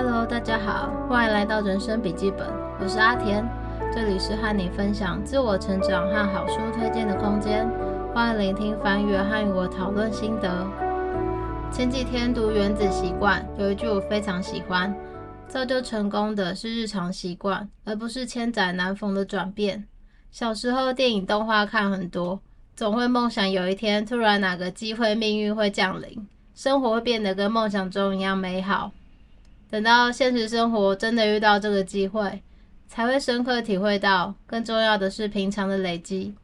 Hello，大家好，欢迎来到人生笔记本，我是阿田，这里是和你分享自我成长和好书推荐的空间，欢迎聆听翻阅和与我讨论心得。前几天读《原子习惯》，有一句我非常喜欢：造就成功的是日常习惯，而不是千载难逢的转变。小时候电影动画看很多，总会梦想有一天突然哪个机会命运会降临，生活会变得跟梦想中一样美好。等到现实生活真的遇到这个机会，才会深刻体会到，更重要的是平常的累积，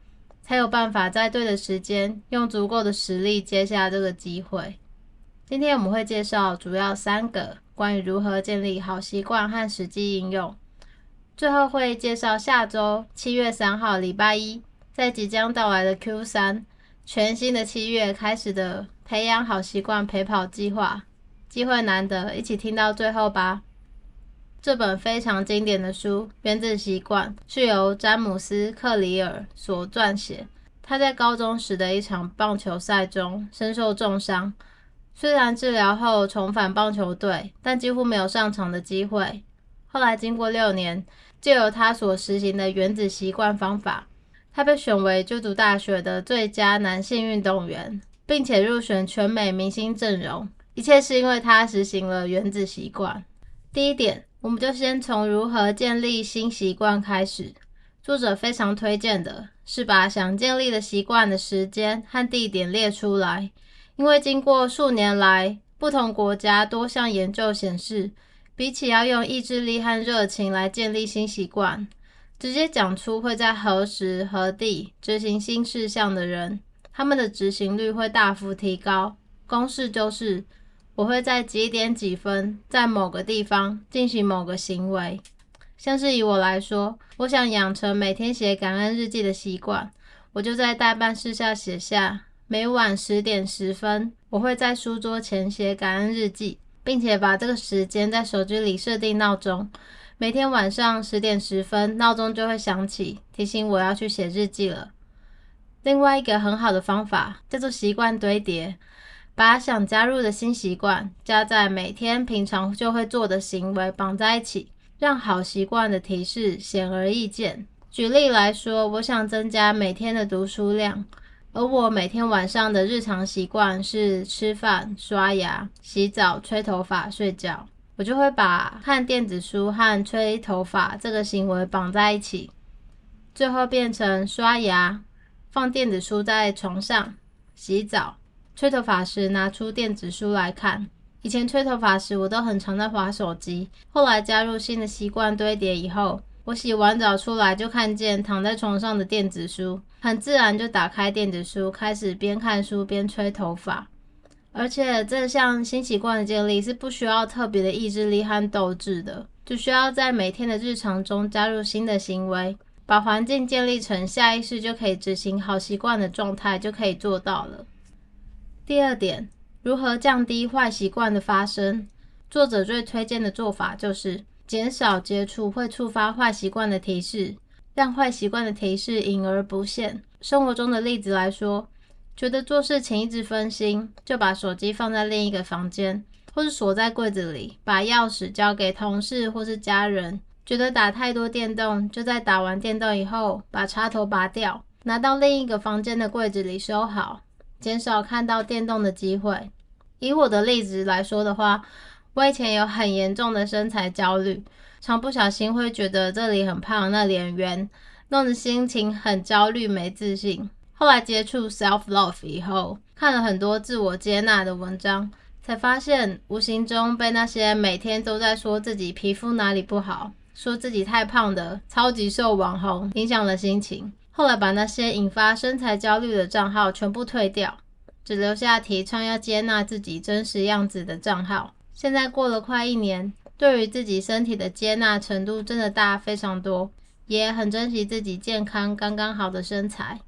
才有办法在对的时间，用足够的实力接下这个机会。今天我们会介绍主要三个关于如何建立好习惯和实际应用，最后会介绍下周七月三号礼拜一，在即将到来的 Q 三，全新的七月开始的培养好习惯陪跑计划。机会难得，一起听到最后吧。这本非常经典的书《原子习惯》是由詹姆斯·克里尔所撰写。他在高中时的一场棒球赛中身受重伤，虽然治疗后重返棒球队，但几乎没有上场的机会。后来经过六年，借由他所实行的原子习惯方法，他被选为就读大学的最佳男性运动员，并且入选全美明星阵容。一切是因为他实行了原子习惯。第一点，我们就先从如何建立新习惯开始。作者非常推荐的是把想建立的习惯的时间和地点列出来，因为经过数年来不同国家多项研究显示，比起要用意志力和热情来建立新习惯，直接讲出会在何时何地执行新事项的人，他们的执行率会大幅提高。公式就是。我会在几点几分在某个地方进行某个行为，像是以我来说，我想养成每天写感恩日记的习惯，我就在代办事项写下每晚十点十分，我会在书桌前写感恩日记，并且把这个时间在手机里设定闹钟，每天晚上十点十分闹钟就会响起，提醒我要去写日记了。另外一个很好的方法叫做习惯堆叠。把想加入的新习惯加在每天平常就会做的行为绑在一起，让好习惯的提示显而易见。举例来说，我想增加每天的读书量，而我每天晚上的日常习惯是吃饭、刷牙、洗澡、吹头发、睡觉，我就会把看电子书和吹头发这个行为绑在一起，最后变成刷牙、放电子书在床上、洗澡。吹头发时拿出电子书来看。以前吹头发时，我都很常在划手机。后来加入新的习惯堆叠以后，我洗完澡出来就看见躺在床上的电子书，很自然就打开电子书，开始边看书边吹头发。而且这项新习惯的建立是不需要特别的意志力和斗志的，只需要在每天的日常中加入新的行为，把环境建立成下意识就可以执行好习惯的状态，就可以做到了。第二点，如何降低坏习惯的发生？作者最推荐的做法就是减少接触会触发坏习惯的提示，让坏习惯的提示隐而不现。生活中的例子来说，觉得做事情一直分心，就把手机放在另一个房间，或是锁在柜子里，把钥匙交给同事或是家人。觉得打太多电动，就在打完电动以后，把插头拔掉，拿到另一个房间的柜子里收好。减少看到电动的机会。以我的例子来说的话，我以前有很严重的身材焦虑，常不小心会觉得这里很胖，那里很圆，弄得心情很焦虑、没自信。后来接触 self love 以后，看了很多自我接纳的文章，才发现无形中被那些每天都在说自己皮肤哪里不好、说自己太胖的超级瘦网红影响了心情。后来把那些引发身材焦虑的账号全部退掉，只留下提倡要接纳自己真实样子的账号。现在过了快一年，对于自己身体的接纳程度真的大非常多，也很珍惜自己健康刚刚好的身材。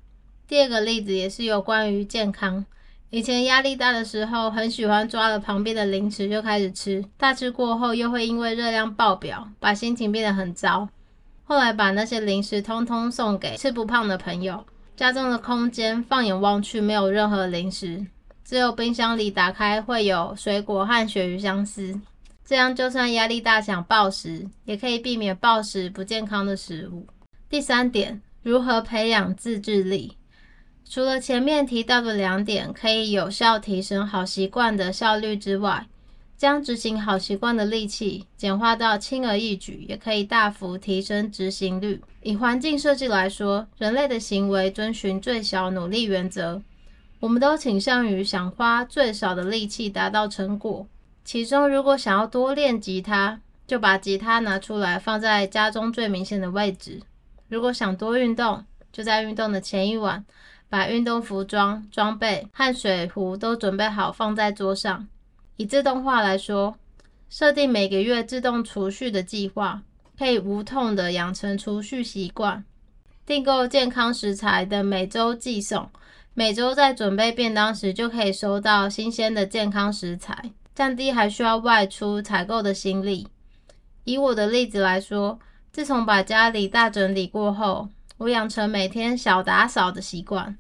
第二个例子也是有关于健康，以前压力大的时候，很喜欢抓了旁边的零食就开始吃，大吃过后又会因为热量爆表，把心情变得很糟。后来把那些零食通通送给吃不胖的朋友，家中的空间放眼望去没有任何零食，只有冰箱里打开会有水果和鳕鱼香丝。这样就算压力大想暴食，也可以避免暴食不健康的食物。第三点，如何培养自制力？除了前面提到的两点可以有效提升好习惯的效率之外，将执行好习惯的力气简化到轻而易举，也可以大幅提升执行率。以环境设计来说，人类的行为遵循最小努力原则，我们都倾向于想花最少的力气达到成果。其中，如果想要多练吉他，就把吉他拿出来放在家中最明显的位置；如果想多运动，就在运动的前一晚，把运动服装、装备和水壶都准备好放在桌上。以自动化来说，设定每个月自动储蓄的计划，可以无痛的养成储蓄习惯；订购健康食材的每周寄送，每周在准备便当时就可以收到新鲜的健康食材。降低还需要外出采购的心力。以我的例子来说，自从把家里大整理过后，我养成每天小打扫的习惯。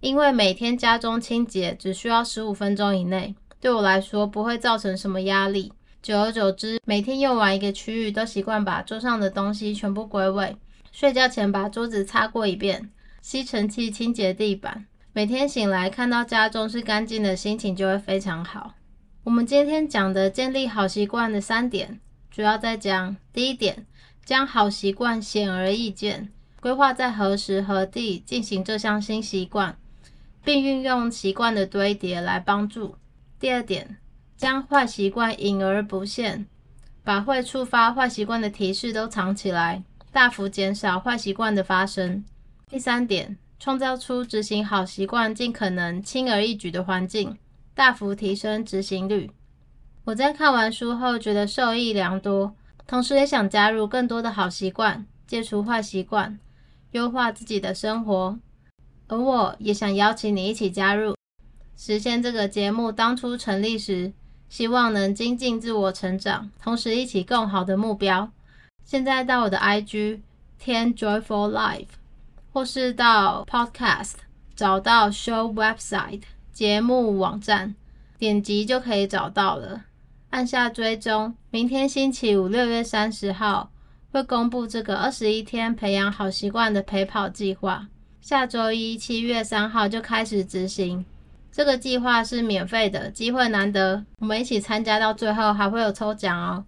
因为每天家中清洁只需要十五分钟以内，对我来说不会造成什么压力。久而久之，每天用完一个区域，都习惯把桌上的东西全部归位。睡觉前把桌子擦过一遍，吸尘器清洁地板。每天醒来看到家中是干净的，心情就会非常好。我们今天讲的建立好习惯的三点，主要在讲第一点，将好习惯显而易见，规划在何时何地进行这项新习惯，并运用习惯的堆叠来帮助。第二点，将坏习惯隐而不现，把会触发坏习惯的提示都藏起来，大幅减少坏习惯的发生。第三点，创造出执行好习惯尽可能轻而易举的环境。大幅提升执行率。我在看完书后觉得受益良多，同时也想加入更多的好习惯，戒除坏习惯，优化自己的生活。而我也想邀请你一起加入，实现这个节目当初成立时希望能精进自我成长，同时一起更好的目标。现在到我的 IG 天 Joyful Life，或是到 Podcast 找到 Show Website。节目网站点击就可以找到了，按下追踪。明天星期五六月三十号会公布这个二十一天培养好习惯的陪跑计划，下周一七月三号就开始执行。这个计划是免费的，机会难得，我们一起参加到最后还会有抽奖哦。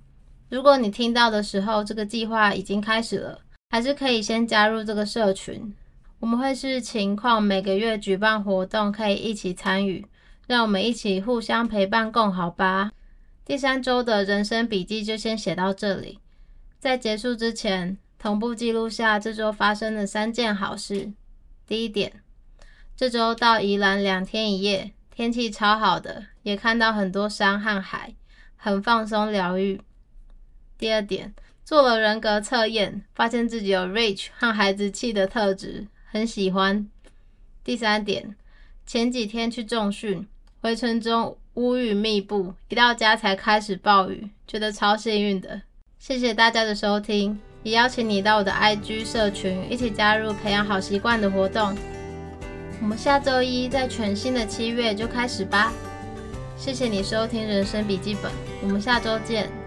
如果你听到的时候这个计划已经开始了，还是可以先加入这个社群。我们会视情况每个月举办活动，可以一起参与，让我们一起互相陪伴共好吧。第三周的人生笔记就先写到这里，在结束之前，同步记录下这周发生的三件好事。第一点，这周到宜兰两天一夜，天气超好的，也看到很多山和海，很放松疗愈。第二点，做了人格测验，发现自己有 rich 和孩子气的特质。很喜欢。第三点，前几天去重训，回程中乌云密布，一到家才开始暴雨，觉得超幸运的。谢谢大家的收听，也邀请你到我的 IG 社群一起加入培养好习惯的活动。我们下周一在全新的七月就开始吧。谢谢你收听人生笔记本，我们下周见。